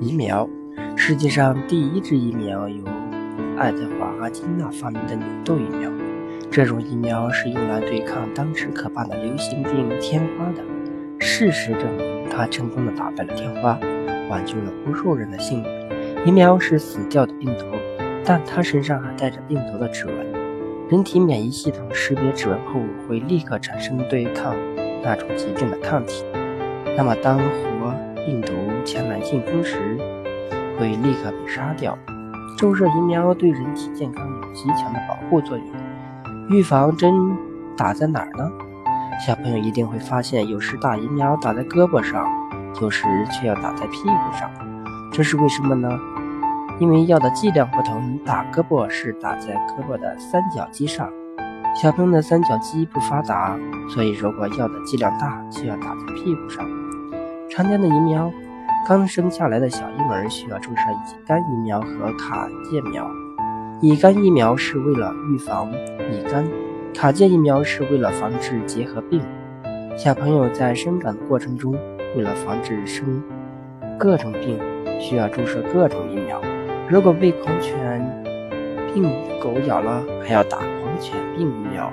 疫苗，世界上第一支疫苗由爱德华·阿金纳发明的牛痘疫苗。这种疫苗是用来对抗当时可怕的流行病天花的。事实证明，它成功的打败了天花，挽救了无数人的性命。疫苗是死掉的病毒，但它身上还带着病毒的指纹。人体免疫系统识别指纹后，会立刻产生对抗那种疾病的抗体。那么，当活病毒前来进攻时，会立刻被杀掉。注射疫苗对人体健康有极强的保护作用。预防针打在哪儿呢？小朋友一定会发现，有时打疫苗打在胳膊上，有时却要打在屁股上。这是为什么呢？因为药的剂量不同，打胳膊是打在胳膊的三角肌上，小朋友的三角肌不发达，所以如果药的剂量大，就要打在屁股上。常见的疫苗，刚生下来的小婴儿需要注射乙肝疫苗和卡介苗。乙肝疫苗是为了预防乙肝，卡介疫苗是为了防治结核病。小朋友在生长的过程中，为了防止生各种病，需要注射各种疫苗。如果被狂犬病狗咬了，还要打狂犬病疫苗。